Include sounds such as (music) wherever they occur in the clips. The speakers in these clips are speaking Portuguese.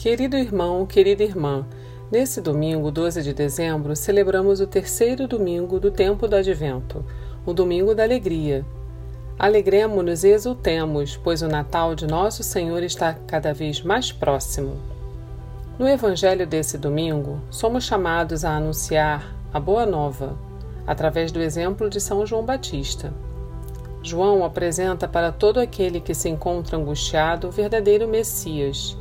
Querido irmão, querida irmã, nesse domingo, 12 de dezembro, celebramos o terceiro domingo do tempo do advento, o domingo da alegria. Alegremos-nos e exultemos, pois o Natal de nosso Senhor está cada vez mais próximo. No evangelho desse domingo, somos chamados a anunciar a boa nova, através do exemplo de São João Batista. João apresenta para todo aquele que se encontra angustiado o verdadeiro Messias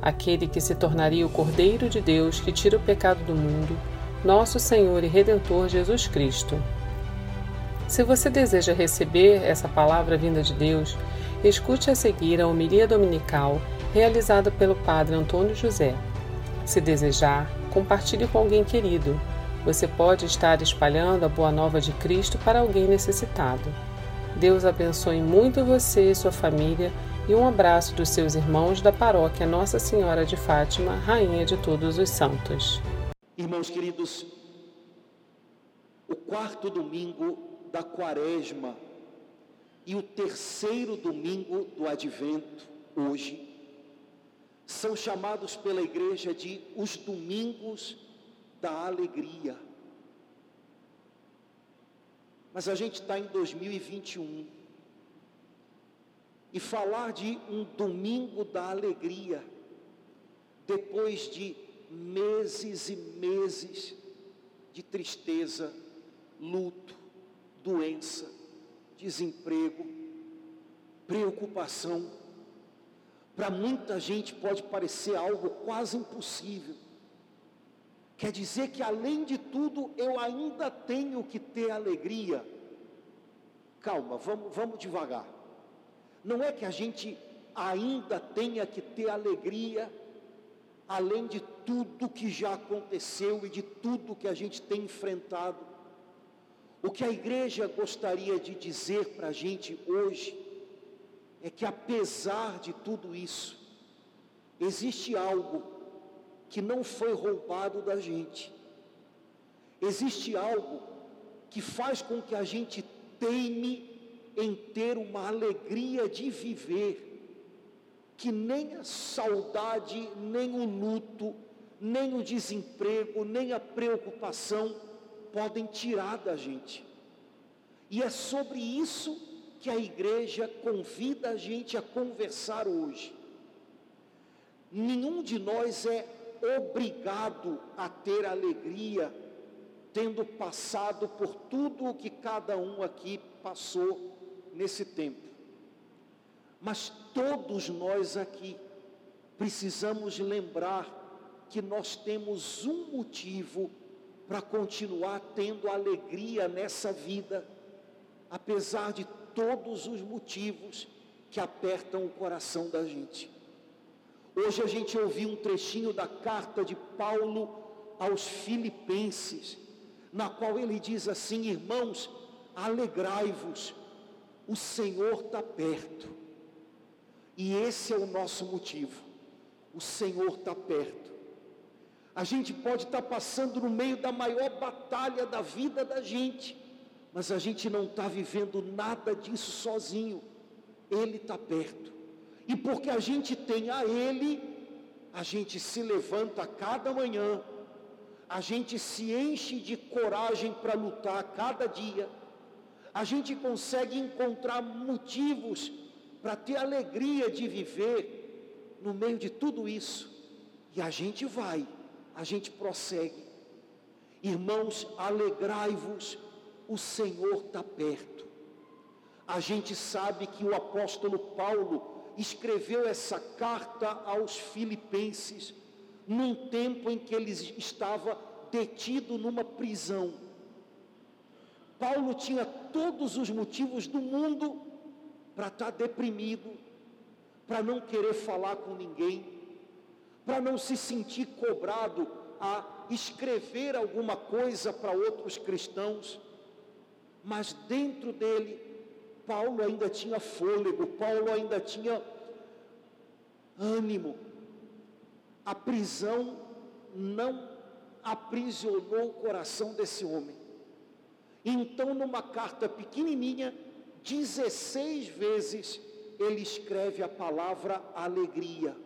aquele que se tornaria o Cordeiro de Deus que tira o pecado do mundo, nosso Senhor e Redentor Jesus Cristo. Se você deseja receber essa palavra vinda de Deus, escute a seguir a homilia dominical realizada pelo Padre Antônio José. Se desejar, compartilhe com alguém querido. Você pode estar espalhando a boa nova de Cristo para alguém necessitado. Deus abençoe muito você e sua família e um abraço dos seus irmãos da paróquia Nossa Senhora de Fátima, Rainha de Todos os Santos. Irmãos queridos, o quarto domingo da quaresma e o terceiro domingo do advento, hoje, são chamados pela igreja de os domingos da alegria. Mas a gente está em 2021 e falar de um domingo da alegria, depois de meses e meses de tristeza, luto, doença, desemprego, preocupação. Para muita gente pode parecer algo quase impossível. Quer dizer que além de tudo eu ainda tenho que ter alegria. Calma, vamos, vamos devagar. Não é que a gente ainda tenha que ter alegria, além de tudo que já aconteceu e de tudo que a gente tem enfrentado. O que a igreja gostaria de dizer para a gente hoje é que, apesar de tudo isso, existe algo que não foi roubado da gente, existe algo que faz com que a gente teime em ter uma alegria de viver, que nem a saudade, nem o luto, nem o desemprego, nem a preocupação podem tirar da gente. E é sobre isso que a igreja convida a gente a conversar hoje. Nenhum de nós é obrigado a ter alegria, tendo passado por tudo o que cada um aqui passou nesse tempo. Mas todos nós aqui precisamos lembrar que nós temos um motivo para continuar tendo alegria nessa vida, apesar de todos os motivos que apertam o coração da gente. Hoje a gente ouviu um trechinho da carta de Paulo aos Filipenses, na qual ele diz assim: Irmãos, alegrai-vos, o Senhor está perto. E esse é o nosso motivo. O Senhor está perto. A gente pode estar tá passando no meio da maior batalha da vida da gente, mas a gente não está vivendo nada disso sozinho. Ele está perto. E porque a gente tem a Ele, a gente se levanta cada manhã, a gente se enche de coragem para lutar cada dia a gente consegue encontrar motivos para ter alegria de viver no meio de tudo isso. E a gente vai, a gente prossegue. Irmãos, alegrai-vos, o Senhor está perto. A gente sabe que o apóstolo Paulo escreveu essa carta aos filipenses num tempo em que ele estava detido numa prisão Paulo tinha todos os motivos do mundo para estar tá deprimido, para não querer falar com ninguém, para não se sentir cobrado a escrever alguma coisa para outros cristãos, mas dentro dele, Paulo ainda tinha fôlego, Paulo ainda tinha ânimo. A prisão não aprisionou o coração desse homem. Então, numa carta pequenininha, 16 vezes ele escreve a palavra alegria.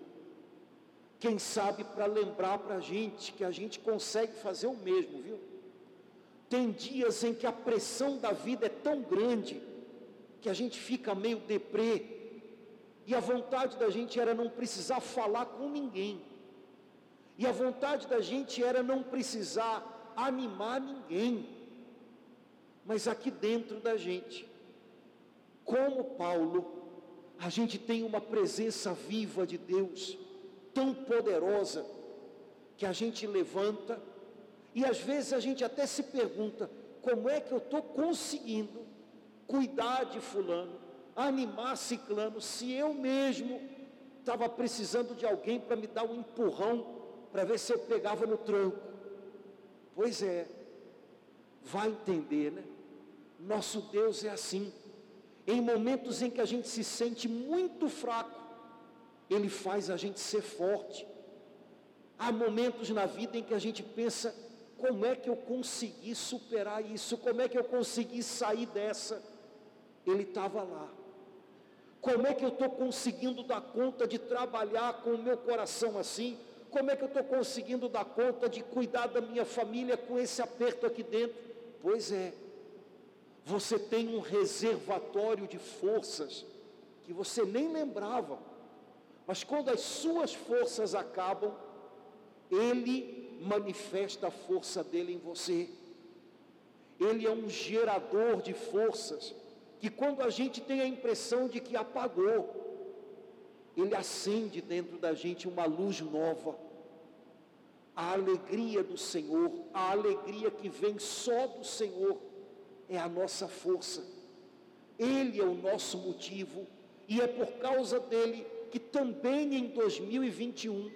Quem sabe para lembrar para a gente que a gente consegue fazer o mesmo, viu? Tem dias em que a pressão da vida é tão grande que a gente fica meio deprê. E a vontade da gente era não precisar falar com ninguém. E a vontade da gente era não precisar animar ninguém. Mas aqui dentro da gente, como Paulo, a gente tem uma presença viva de Deus, tão poderosa, que a gente levanta, e às vezes a gente até se pergunta: como é que eu estou conseguindo cuidar de Fulano, animar Ciclano, se eu mesmo estava precisando de alguém para me dar um empurrão para ver se eu pegava no tranco. Pois é, vai entender, né? Nosso Deus é assim. Em momentos em que a gente se sente muito fraco, Ele faz a gente ser forte. Há momentos na vida em que a gente pensa: como é que eu consegui superar isso? Como é que eu consegui sair dessa? Ele estava lá. Como é que eu estou conseguindo dar conta de trabalhar com o meu coração assim? Como é que eu estou conseguindo dar conta de cuidar da minha família com esse aperto aqui dentro? Pois é, você tem um reservatório de forças que você nem lembrava, mas quando as suas forças acabam, Ele manifesta a força dele em você. Ele é um gerador de forças que quando a gente tem a impressão de que apagou, ele acende dentro da gente uma luz nova. A alegria do Senhor, a alegria que vem só do Senhor, é a nossa força. Ele é o nosso motivo, e é por causa dele que também em 2021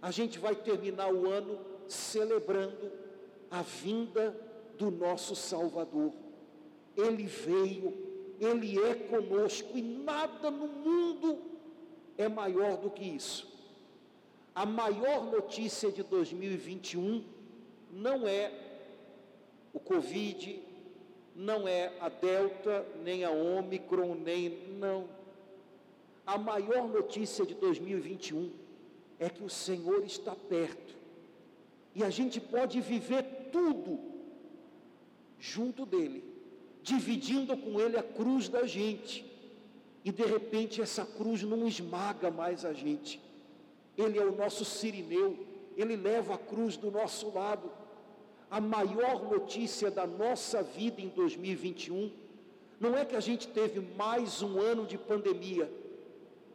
a gente vai terminar o ano celebrando a vinda do nosso Salvador. Ele veio, ele é conosco e nada no mundo é maior do que isso. A maior notícia de 2021 não é o Covid, não é a Delta, nem a Omicron, nem. Não. A maior notícia de 2021 é que o Senhor está perto. E a gente pode viver tudo junto dele, dividindo com ele a cruz da gente e de repente essa cruz não esmaga mais a gente. Ele é o nosso sirineu, ele leva a cruz do nosso lado. A maior notícia da nossa vida em 2021 não é que a gente teve mais um ano de pandemia,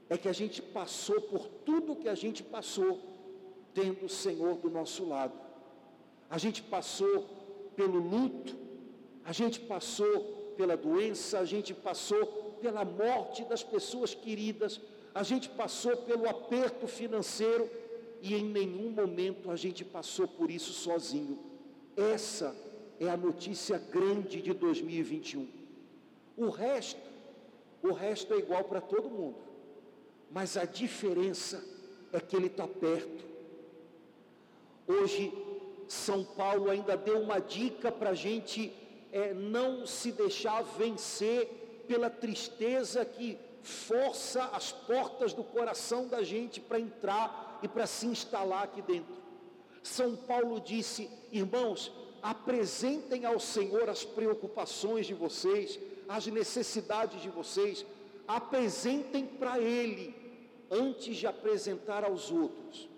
é que a gente passou por tudo que a gente passou, tendo o Senhor do nosso lado. A gente passou pelo luto, a gente passou pela doença, a gente passou pela morte das pessoas queridas, a gente passou pelo aperto financeiro e em nenhum momento a gente passou por isso sozinho. Essa é a notícia grande de 2021. O resto, o resto é igual para todo mundo, mas a diferença é que ele está perto. Hoje, São Paulo ainda deu uma dica para a gente é, não se deixar vencer pela tristeza que força as portas do coração da gente para entrar e para se instalar aqui dentro. São Paulo disse: irmãos, apresentem ao Senhor as preocupações de vocês, as necessidades de vocês, apresentem para Ele antes de apresentar aos outros.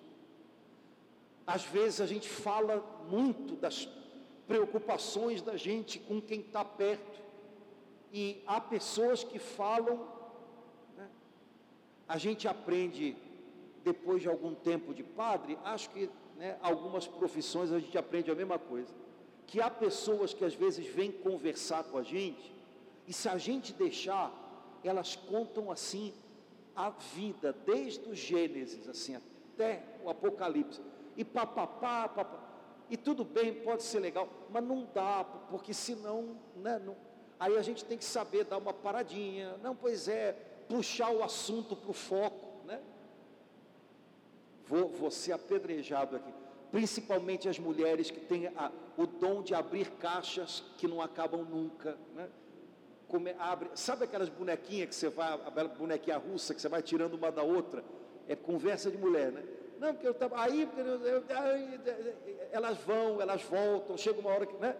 Às vezes a gente fala muito das preocupações da gente com quem está perto, e há pessoas que falam, né? a gente aprende depois de algum tempo de padre, acho que né, algumas profissões a gente aprende a mesma coisa, que há pessoas que às vezes vêm conversar com a gente, e se a gente deixar, elas contam assim a vida, desde o Gênesis, assim, até o Apocalipse, e papapá, papapá, e tudo bem, pode ser legal, mas não dá, porque senão, né, não, Aí a gente tem que saber dar uma paradinha, não, pois é, puxar o assunto para o foco? Vou, vou ser apedrejado aqui, principalmente as mulheres que têm a, o dom de abrir caixas que não acabam nunca, né? Come, abre, sabe aquelas bonequinhas que você vai, a bonequinha russa que você vai tirando uma da outra? É conversa de mulher, né? Não, porque eu estava. Aí, elas vão, elas voltam, chega uma hora que. Né?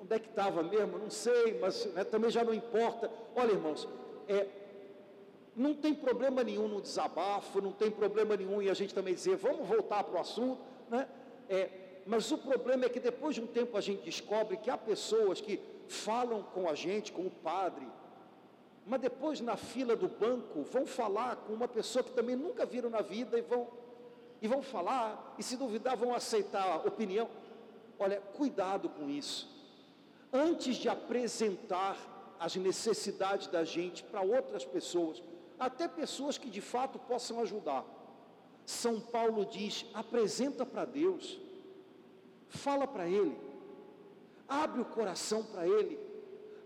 Onde é que estava mesmo? Não sei, mas né, também já não importa. Olha, irmãos, é, não tem problema nenhum no desabafo, não tem problema nenhum em a gente também dizer, vamos voltar para o assunto, né? É, mas o problema é que depois de um tempo a gente descobre que há pessoas que falam com a gente, com o padre, mas depois na fila do banco vão falar com uma pessoa que também nunca viram na vida e vão e vão falar e se duvidar vão aceitar a opinião. Olha, cuidado com isso. Antes de apresentar as necessidades da gente para outras pessoas, até pessoas que de fato possam ajudar. São Paulo diz: apresenta para Deus, fala para Ele, abre o coração para Ele,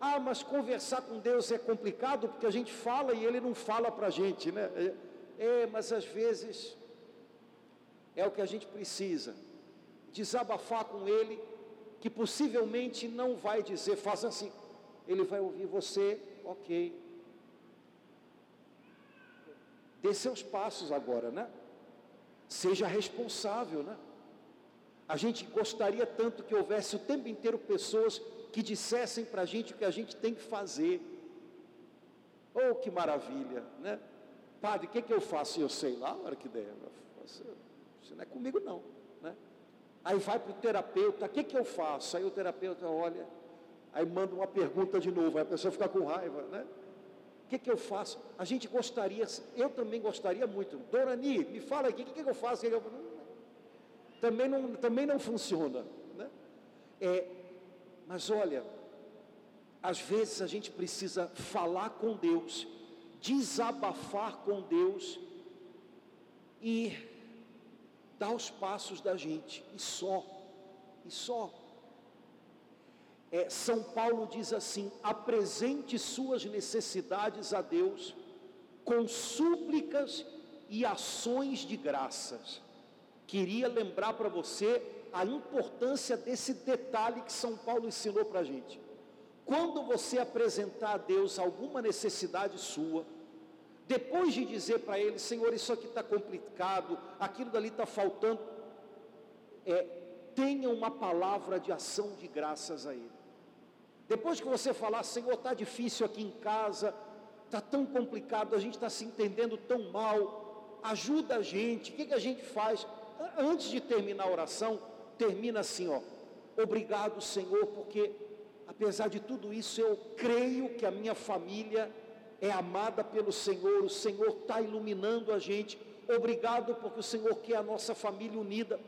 ah, mas conversar com Deus é complicado porque a gente fala e Ele não fala para a gente, né? É, é, mas às vezes é o que a gente precisa, desabafar com Ele, que possivelmente não vai dizer, faz assim, Ele vai ouvir você, ok. Dê seus passos agora, né? Seja responsável, né? A gente gostaria tanto que houvesse o tempo inteiro pessoas que dissessem para a gente o que a gente tem que fazer. Oh, que maravilha, né? Padre, o que, que eu faço? Eu sei lá, hora que der. Isso não é comigo, não. Né? Aí vai para o terapeuta, o que, que eu faço? Aí o terapeuta olha, aí manda uma pergunta de novo, aí a pessoa fica com raiva, né? O que, que eu faço? A gente gostaria, eu também gostaria muito. Dorani, me fala aqui, o que, que eu faço? Também, não, também não funciona. Né? É, mas olha, às vezes a gente precisa falar com Deus, desabafar com Deus e dar os passos da gente, e só, e só. É, São Paulo diz assim: apresente suas necessidades a Deus com súplicas e ações de graças. Queria lembrar para você a importância desse detalhe que São Paulo ensinou para a gente. Quando você apresentar a Deus alguma necessidade sua, depois de dizer para Ele, Senhor, isso aqui está complicado, aquilo dali está faltando, é, tenha uma palavra de ação de graças a Ele. Depois que você falar, Senhor, está difícil aqui em casa, está tão complicado, a gente está se entendendo tão mal, ajuda a gente, o que, que a gente faz? Antes de terminar a oração, termina assim, ó. Obrigado, Senhor, porque apesar de tudo isso, eu creio que a minha família é amada pelo Senhor, o Senhor está iluminando a gente. Obrigado porque o Senhor quer a nossa família unida.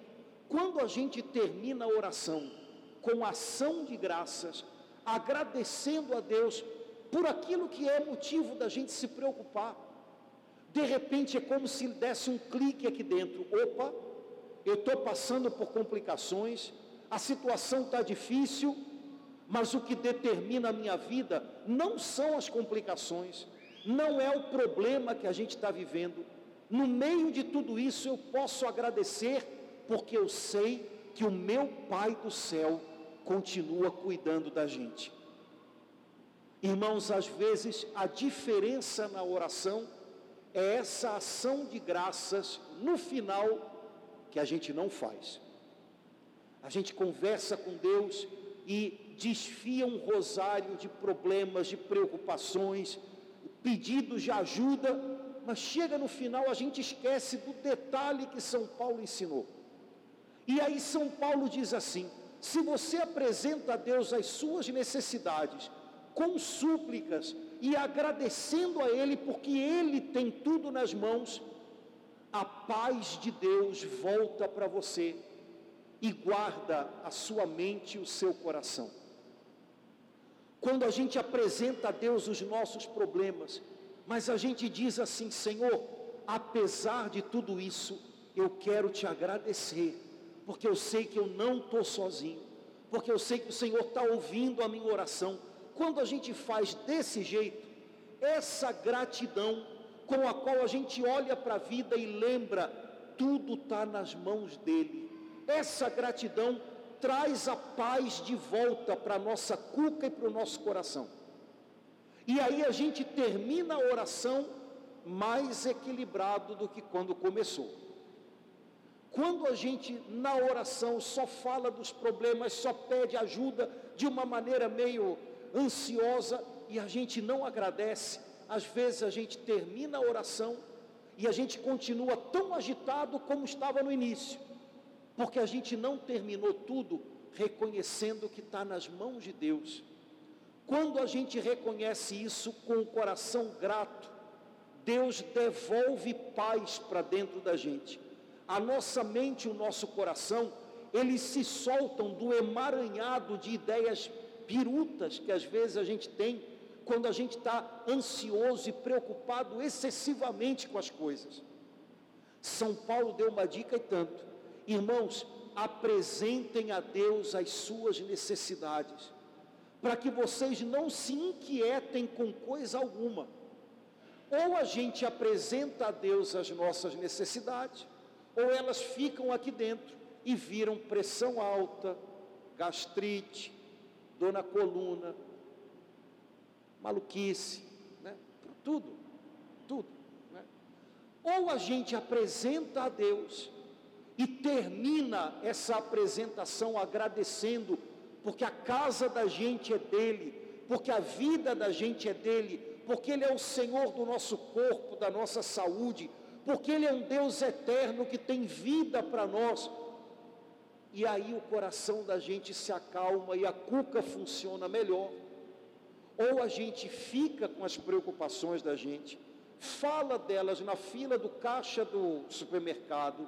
Quando a gente termina a oração com ação de graças, agradecendo a Deus por aquilo que é motivo da gente se preocupar, de repente é como se desse um clique aqui dentro: opa, eu estou passando por complicações, a situação está difícil, mas o que determina a minha vida não são as complicações, não é o problema que a gente está vivendo. No meio de tudo isso, eu posso agradecer, porque eu sei que o meu Pai do céu continua cuidando da gente. Irmãos, às vezes a diferença na oração é essa ação de graças no final que a gente não faz. A gente conversa com Deus e desfia um rosário de problemas, de preocupações, pedidos de ajuda, mas chega no final a gente esquece do detalhe que São Paulo ensinou. E aí São Paulo diz assim: se você apresenta a Deus as suas necessidades com súplicas e agradecendo a Ele, porque Ele tem tudo nas mãos, a paz de Deus volta para você e guarda a sua mente e o seu coração. Quando a gente apresenta a Deus os nossos problemas, mas a gente diz assim: Senhor, apesar de tudo isso, eu quero te agradecer, porque eu sei que eu não estou sozinho, porque eu sei que o Senhor está ouvindo a minha oração. Quando a gente faz desse jeito, essa gratidão com a qual a gente olha para a vida e lembra, tudo está nas mãos dele. Essa gratidão traz a paz de volta para a nossa cuca e para o nosso coração. E aí a gente termina a oração mais equilibrado do que quando começou. Quando a gente na oração só fala dos problemas, só pede ajuda de uma maneira meio ansiosa e a gente não agradece, às vezes a gente termina a oração e a gente continua tão agitado como estava no início, porque a gente não terminou tudo reconhecendo que está nas mãos de Deus. Quando a gente reconhece isso com o coração grato, Deus devolve paz para dentro da gente a nossa mente e o nosso coração, eles se soltam do emaranhado de ideias pirutas que às vezes a gente tem quando a gente está ansioso e preocupado excessivamente com as coisas. São Paulo deu uma dica e tanto. Irmãos, apresentem a Deus as suas necessidades, para que vocês não se inquietem com coisa alguma. Ou a gente apresenta a Deus as nossas necessidades, ou elas ficam aqui dentro e viram pressão alta, gastrite, dor na coluna, maluquice, né? tudo, tudo. Né? Ou a gente apresenta a Deus e termina essa apresentação agradecendo, porque a casa da gente é dele, porque a vida da gente é dele, porque Ele é o Senhor do nosso corpo, da nossa saúde, porque Ele é um Deus eterno que tem vida para nós. E aí o coração da gente se acalma e a cuca funciona melhor. Ou a gente fica com as preocupações da gente, fala delas na fila do caixa do supermercado,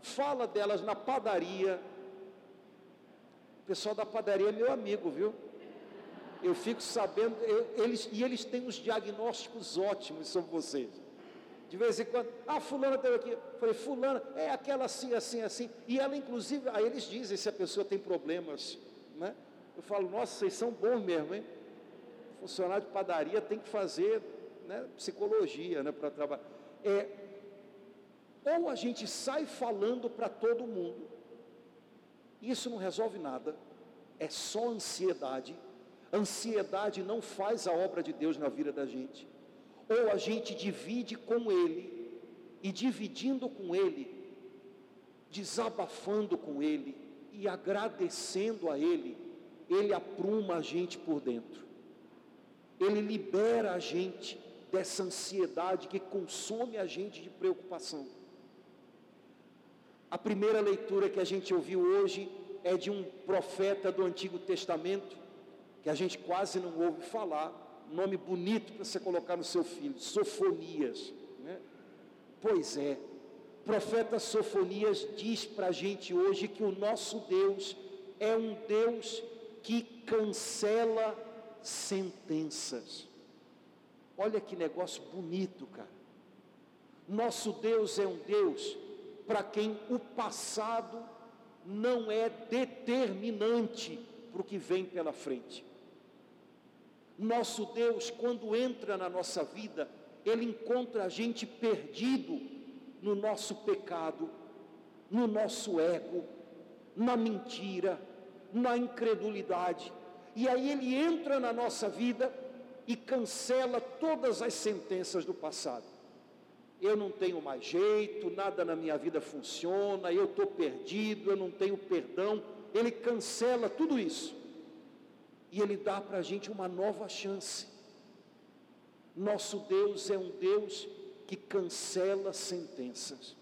fala delas na padaria. O pessoal da padaria é meu amigo, viu? Eu fico sabendo, eu, eles, e eles têm os diagnósticos ótimos sobre vocês. De vez em quando, ah, fulana teve aqui. Falei, fulana, é aquela assim, assim, assim. E ela, inclusive, aí eles dizem se a pessoa tem problemas, né? Eu falo, nossa, vocês são bons mesmo, hein? Funcionário de padaria tem que fazer né, psicologia, né, para trabalhar. É, ou a gente sai falando para todo mundo, isso não resolve nada, é só ansiedade. Ansiedade não faz a obra de Deus na vida da gente ou a gente divide com Ele, e dividindo com Ele, desabafando com Ele e agradecendo a Ele, Ele apruma a gente por dentro, Ele libera a gente dessa ansiedade que consome a gente de preocupação. A primeira leitura que a gente ouviu hoje é de um profeta do Antigo Testamento, que a gente quase não ouve falar, nome bonito para você colocar no seu filho, Sofonias. Né? Pois é, profeta Sofonias diz para a gente hoje que o nosso Deus é um Deus que cancela sentenças. Olha que negócio bonito, cara. Nosso Deus é um Deus para quem o passado não é determinante para o que vem pela frente. Nosso Deus, quando entra na nossa vida, Ele encontra a gente perdido no nosso pecado, no nosso ego, na mentira, na incredulidade. E aí Ele entra na nossa vida e cancela todas as sentenças do passado. Eu não tenho mais jeito, nada na minha vida funciona, eu estou perdido, eu não tenho perdão. Ele cancela tudo isso e Ele dá para a gente uma nova chance. Nosso Deus é um Deus que cancela sentenças.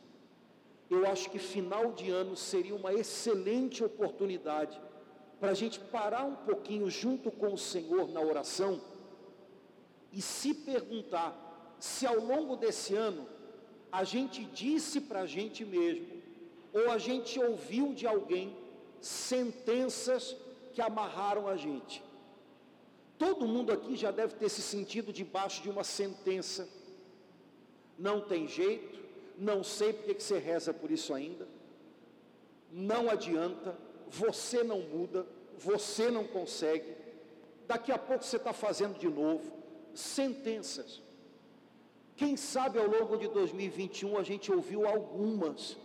Eu acho que final de ano seria uma excelente oportunidade para a gente parar um pouquinho junto com o Senhor na oração e se perguntar se ao longo desse ano a gente disse para a gente mesmo ou a gente ouviu de alguém sentenças que amarraram a gente. Todo mundo aqui já deve ter se sentido debaixo de uma sentença. Não tem jeito, não sei porque que você reza por isso ainda. Não adianta, você não muda, você não consegue. Daqui a pouco você está fazendo de novo. Sentenças. Quem sabe ao longo de 2021 a gente ouviu algumas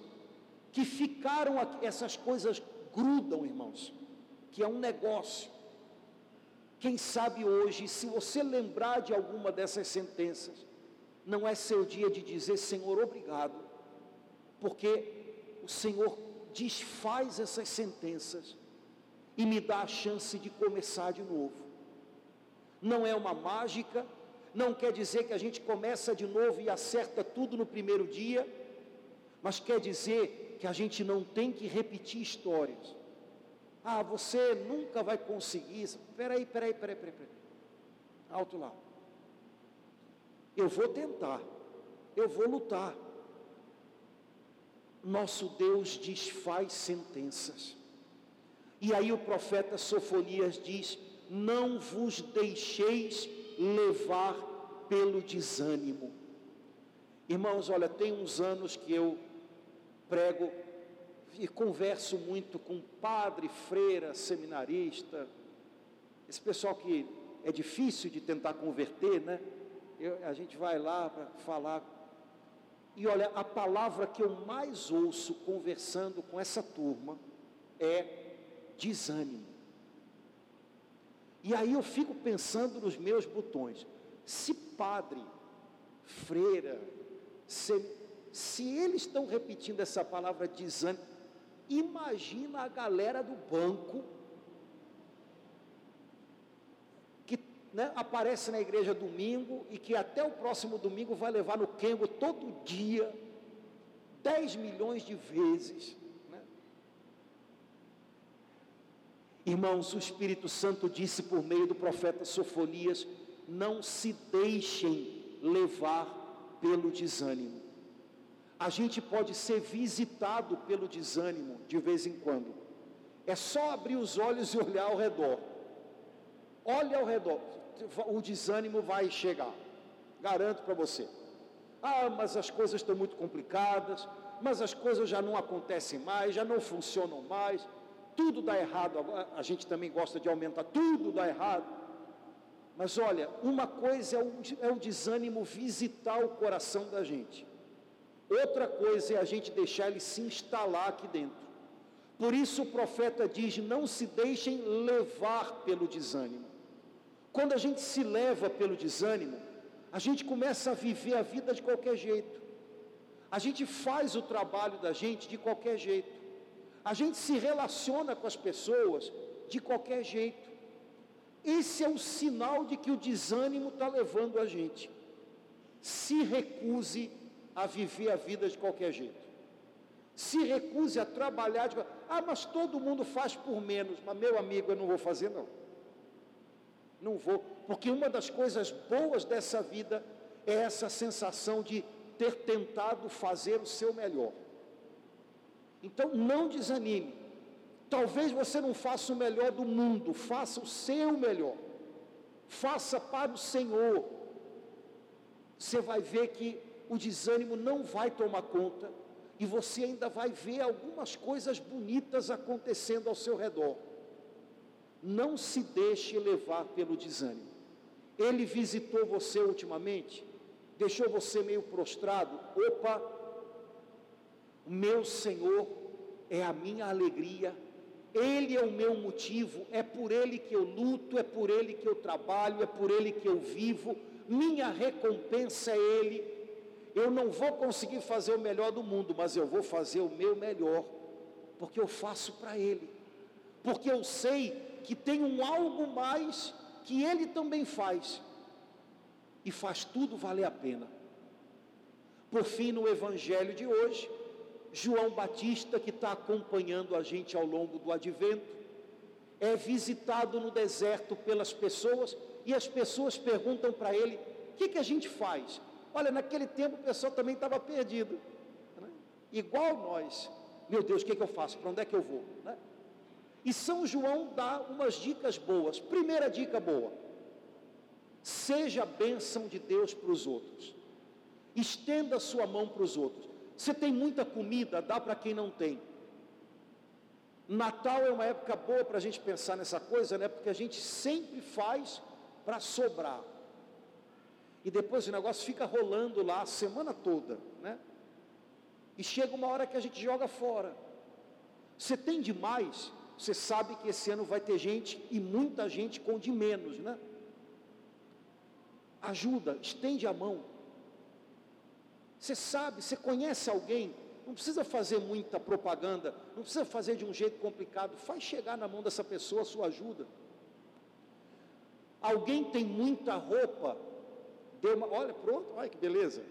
que ficaram essas coisas grudam, irmãos que é um negócio. Quem sabe hoje, se você lembrar de alguma dessas sentenças, não é seu dia de dizer Senhor, obrigado, porque o Senhor desfaz essas sentenças e me dá a chance de começar de novo. Não é uma mágica, não quer dizer que a gente começa de novo e acerta tudo no primeiro dia, mas quer dizer que a gente não tem que repetir histórias. Ah, você nunca vai conseguir. Peraí, peraí, peraí, peraí, peraí. Alto lá. Eu vou tentar, eu vou lutar. Nosso Deus desfaz sentenças. E aí o profeta Sofonias diz: Não vos deixeis levar pelo desânimo. Irmãos, olha, tem uns anos que eu prego e converso muito com padre, freira, seminarista, esse pessoal que é difícil de tentar converter, né? Eu, a gente vai lá para falar. E olha, a palavra que eu mais ouço conversando com essa turma é desânimo. E aí eu fico pensando nos meus botões. Se padre, freira, se, se eles estão repetindo essa palavra desânimo, imagina a galera do banco que né, aparece na igreja domingo e que até o próximo domingo vai levar no Kengo todo dia, 10 milhões de vezes. Irmãos, o Espírito Santo disse por meio do profeta Sofonias: não se deixem levar pelo desânimo. A gente pode ser visitado pelo desânimo de vez em quando. É só abrir os olhos e olhar ao redor. Olha ao redor, o desânimo vai chegar. Garanto para você. Ah, mas as coisas estão muito complicadas, mas as coisas já não acontecem mais, já não funcionam mais tudo dá errado, a gente também gosta de aumentar, tudo dá errado. Mas olha, uma coisa é o, é o desânimo visitar o coração da gente, outra coisa é a gente deixar ele se instalar aqui dentro. Por isso o profeta diz: não se deixem levar pelo desânimo. Quando a gente se leva pelo desânimo, a gente começa a viver a vida de qualquer jeito, a gente faz o trabalho da gente de qualquer jeito. A gente se relaciona com as pessoas de qualquer jeito. Esse é o sinal de que o desânimo está levando a gente. Se recuse a viver a vida de qualquer jeito. Se recuse a trabalhar de. Ah, mas todo mundo faz por menos. Mas, meu amigo, eu não vou fazer, não. Não vou. Porque uma das coisas boas dessa vida é essa sensação de ter tentado fazer o seu melhor. Então não desanime. Talvez você não faça o melhor do mundo, faça o seu melhor. Faça para o Senhor. Você vai ver que o desânimo não vai tomar conta e você ainda vai ver algumas coisas bonitas acontecendo ao seu redor. Não se deixe levar pelo desânimo. Ele visitou você ultimamente, deixou você meio prostrado. Opa, meu Senhor é a minha alegria, Ele é o meu motivo, é por Ele que eu luto, é por Ele que eu trabalho, é por Ele que eu vivo, minha recompensa é Ele. Eu não vou conseguir fazer o melhor do mundo, mas eu vou fazer o meu melhor, porque eu faço para Ele, porque eu sei que tem um algo mais que Ele também faz, e faz tudo valer a pena. Por fim, no Evangelho de hoje, João Batista, que está acompanhando a gente ao longo do advento, é visitado no deserto pelas pessoas e as pessoas perguntam para ele: o que, que a gente faz? Olha, naquele tempo o pessoal também estava perdido, né? igual nós. Meu Deus, o que, que eu faço? Para onde é que eu vou? Né? E São João dá umas dicas boas. Primeira dica boa: seja bênção de Deus para os outros, estenda a sua mão para os outros. Você tem muita comida, dá para quem não tem. Natal é uma época boa para a gente pensar nessa coisa, né? Porque a gente sempre faz para sobrar. E depois o negócio fica rolando lá a semana toda, né? E chega uma hora que a gente joga fora. Você tem demais, você sabe que esse ano vai ter gente e muita gente com de menos, né? Ajuda, estende a mão. Você sabe, você conhece alguém Não precisa fazer muita propaganda, não precisa fazer de um jeito complicado, faz chegar na mão dessa pessoa a sua ajuda. Alguém tem muita roupa, dê uma, olha, pronto, olha que beleza.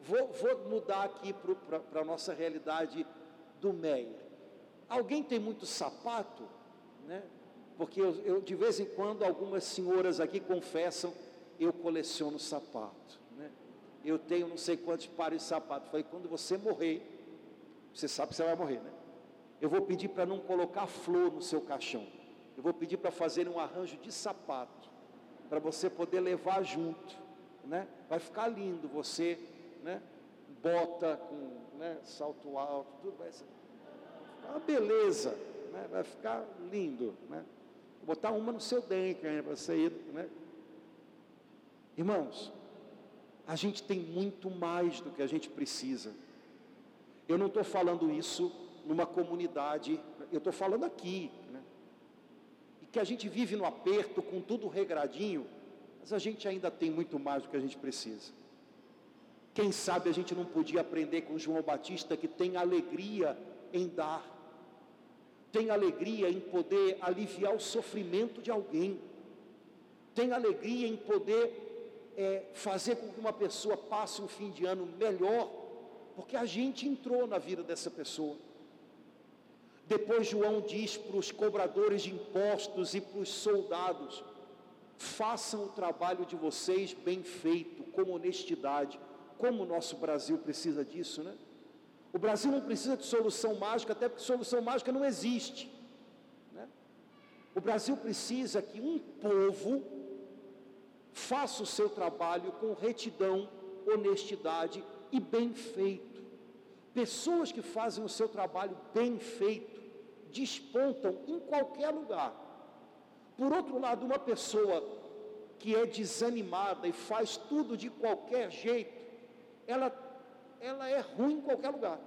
Vou, vou mudar aqui para a nossa realidade do Meia. Alguém tem muito sapato, né? Porque eu, eu, de vez em quando algumas senhoras aqui confessam, eu coleciono sapato, né? Eu tenho não sei quantos pares de sapato. Falei, quando você morrer, você sabe que você vai morrer, né? Eu vou pedir para não colocar flor no seu caixão. Eu vou pedir para fazer um arranjo de sapato, para você poder levar junto, né? Vai ficar lindo você, né? Bota com, né? Salto alto, tudo vai ser uma beleza, né? Vai ficar lindo, né? Vou botar uma no seu dente, né? Para você ir, né? Irmãos, a gente tem muito mais do que a gente precisa. Eu não estou falando isso numa comunidade, eu estou falando aqui, né? E que a gente vive no aperto, com tudo regradinho, mas a gente ainda tem muito mais do que a gente precisa. Quem sabe a gente não podia aprender com João Batista que tem alegria em dar, tem alegria em poder aliviar o sofrimento de alguém, tem alegria em poder é, fazer com que uma pessoa passe um fim de ano melhor porque a gente entrou na vida dessa pessoa. Depois João diz para os cobradores de impostos e para os soldados: façam o trabalho de vocês bem feito, com honestidade. Como o nosso Brasil precisa disso, né? O Brasil não precisa de solução mágica, até porque solução mágica não existe. Né? O Brasil precisa que um povo faça o seu trabalho com retidão, honestidade e bem feito. Pessoas que fazem o seu trabalho bem feito despontam em qualquer lugar. Por outro lado, uma pessoa que é desanimada e faz tudo de qualquer jeito, ela, ela é ruim em qualquer lugar.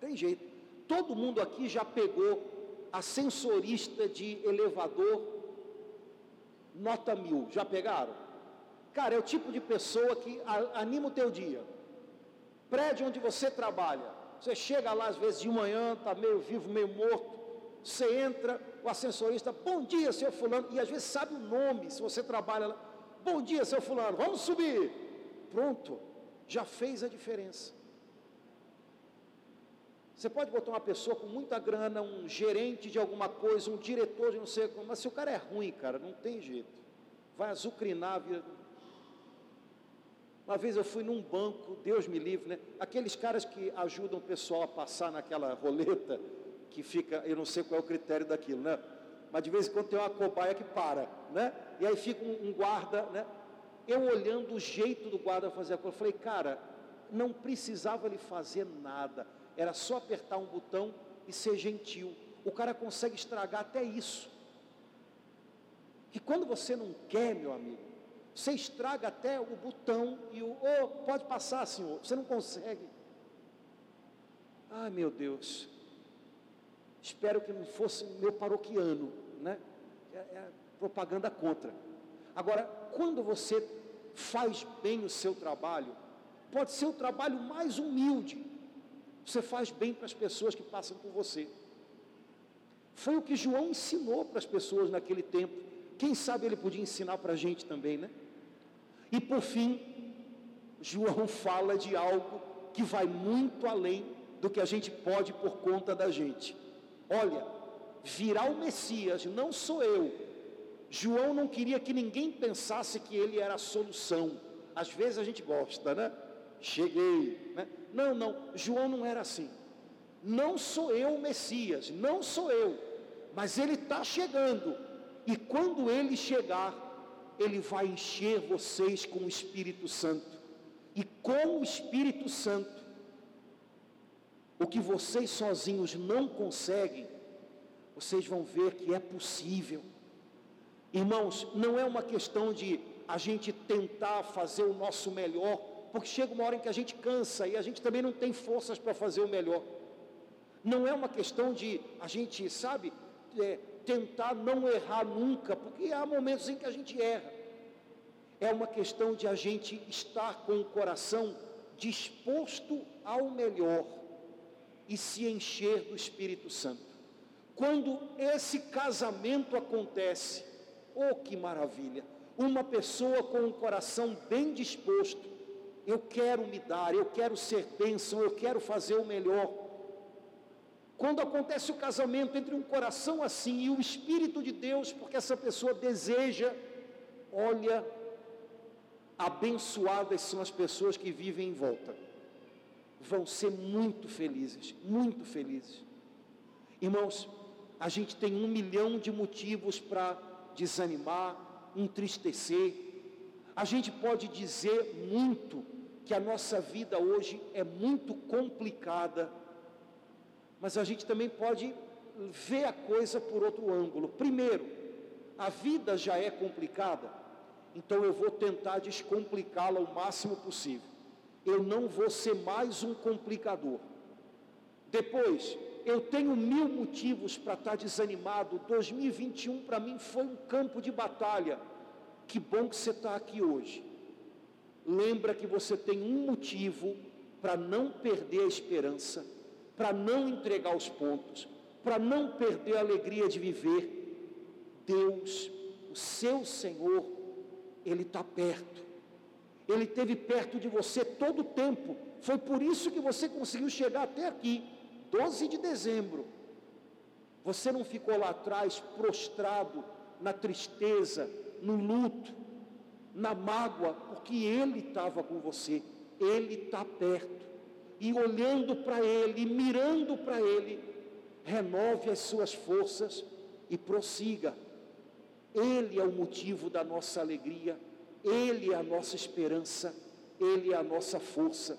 Tem jeito. Todo mundo aqui já pegou ascensorista de elevador nota mil. Já pegaram? Cara, é o tipo de pessoa que anima o teu dia prédio onde você trabalha. Você chega lá às vezes de manhã, está meio vivo, meio morto. Você entra, o ascensorista, bom dia, seu fulano, e às vezes sabe o nome, se você trabalha lá. Bom dia, seu fulano, vamos subir. Pronto, já fez a diferença. Você pode botar uma pessoa com muita grana, um gerente de alguma coisa, um diretor de não sei como, mas se o cara é ruim, cara, não tem jeito. Vai azucrinar a vida uma vez eu fui num banco, Deus me livre, né? Aqueles caras que ajudam o pessoal a passar naquela roleta, que fica, eu não sei qual é o critério daquilo, né? Mas de vez em quando tem uma cobaia que para, né? E aí fica um, um guarda, né? Eu olhando o jeito do guarda fazer a coisa, falei, cara, não precisava ele fazer nada, era só apertar um botão e ser gentil. O cara consegue estragar até isso. E quando você não quer, meu amigo, você estraga até o botão e o, oh, pode passar, senhor. Você não consegue. Ai, meu Deus. Espero que não fosse meu paroquiano, né? É, é propaganda contra. Agora, quando você faz bem o seu trabalho, pode ser o trabalho mais humilde. Você faz bem para as pessoas que passam por você. Foi o que João ensinou para as pessoas naquele tempo. Quem sabe ele podia ensinar para a gente também, né? E por fim, João (laughs) fala de algo que vai muito além do que a gente pode por conta da gente. Olha, virá o Messias, não sou eu. João não queria que ninguém pensasse que ele era a solução. Às vezes a gente gosta, né? Cheguei, né? Não, não, João não era assim. Não sou eu o Messias, não sou eu, mas ele está chegando. E quando ele chegar, ele vai encher vocês com o Espírito Santo. E com o Espírito Santo, o que vocês sozinhos não conseguem, vocês vão ver que é possível. Irmãos, não é uma questão de a gente tentar fazer o nosso melhor, porque chega uma hora em que a gente cansa e a gente também não tem forças para fazer o melhor. Não é uma questão de a gente, sabe, é, tentar não errar nunca, porque há momentos em que a gente erra. É uma questão de a gente estar com o coração disposto ao melhor. E se encher do Espírito Santo. Quando esse casamento acontece, oh que maravilha! Uma pessoa com um coração bem disposto, eu quero me dar, eu quero ser bênção, eu quero fazer o melhor. Quando acontece o casamento entre um coração assim e o Espírito de Deus, porque essa pessoa deseja, olha, abençoadas são as pessoas que vivem em volta. Vão ser muito felizes, muito felizes. Irmãos, a gente tem um milhão de motivos para desanimar, entristecer. A gente pode dizer muito que a nossa vida hoje é muito complicada, mas a gente também pode ver a coisa por outro ângulo. Primeiro, a vida já é complicada, então eu vou tentar descomplicá-la o máximo possível. Eu não vou ser mais um complicador. Depois, eu tenho mil motivos para estar tá desanimado. 2021 para mim foi um campo de batalha. Que bom que você está aqui hoje. Lembra que você tem um motivo para não perder a esperança, para não entregar os pontos, para não perder a alegria de viver. Deus, o seu Senhor, Ele está perto. Ele esteve perto de você todo o tempo. Foi por isso que você conseguiu chegar até aqui. 12 de dezembro, você não ficou lá atrás prostrado na tristeza, no luto, na mágoa, porque Ele estava com você, Ele está perto, e olhando para Ele, mirando para Ele, renove as suas forças e prossiga. Ele é o motivo da nossa alegria, Ele é a nossa esperança, Ele é a nossa força.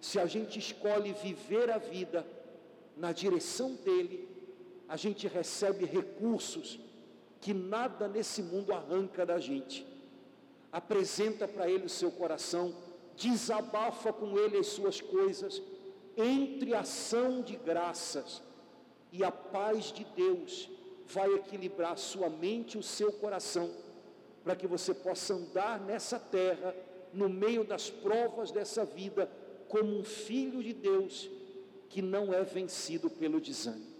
Se a gente escolhe viver a vida, na direção dele, a gente recebe recursos que nada nesse mundo arranca da gente. Apresenta para ele o seu coração, desabafa com ele as suas coisas, entre ação de graças e a paz de Deus vai equilibrar sua mente e o seu coração, para que você possa andar nessa terra, no meio das provas dessa vida, como um filho de Deus que não é vencido pelo desânimo.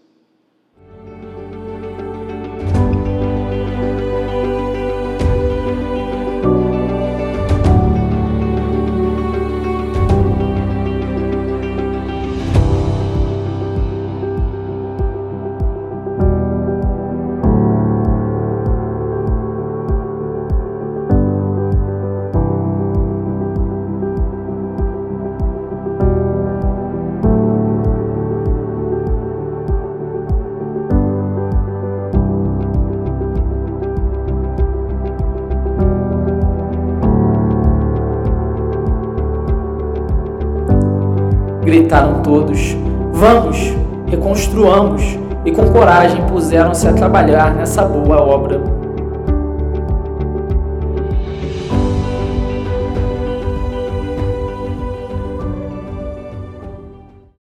Gritaram todos: Vamos, reconstruamos, e com coragem puseram-se a trabalhar nessa boa obra.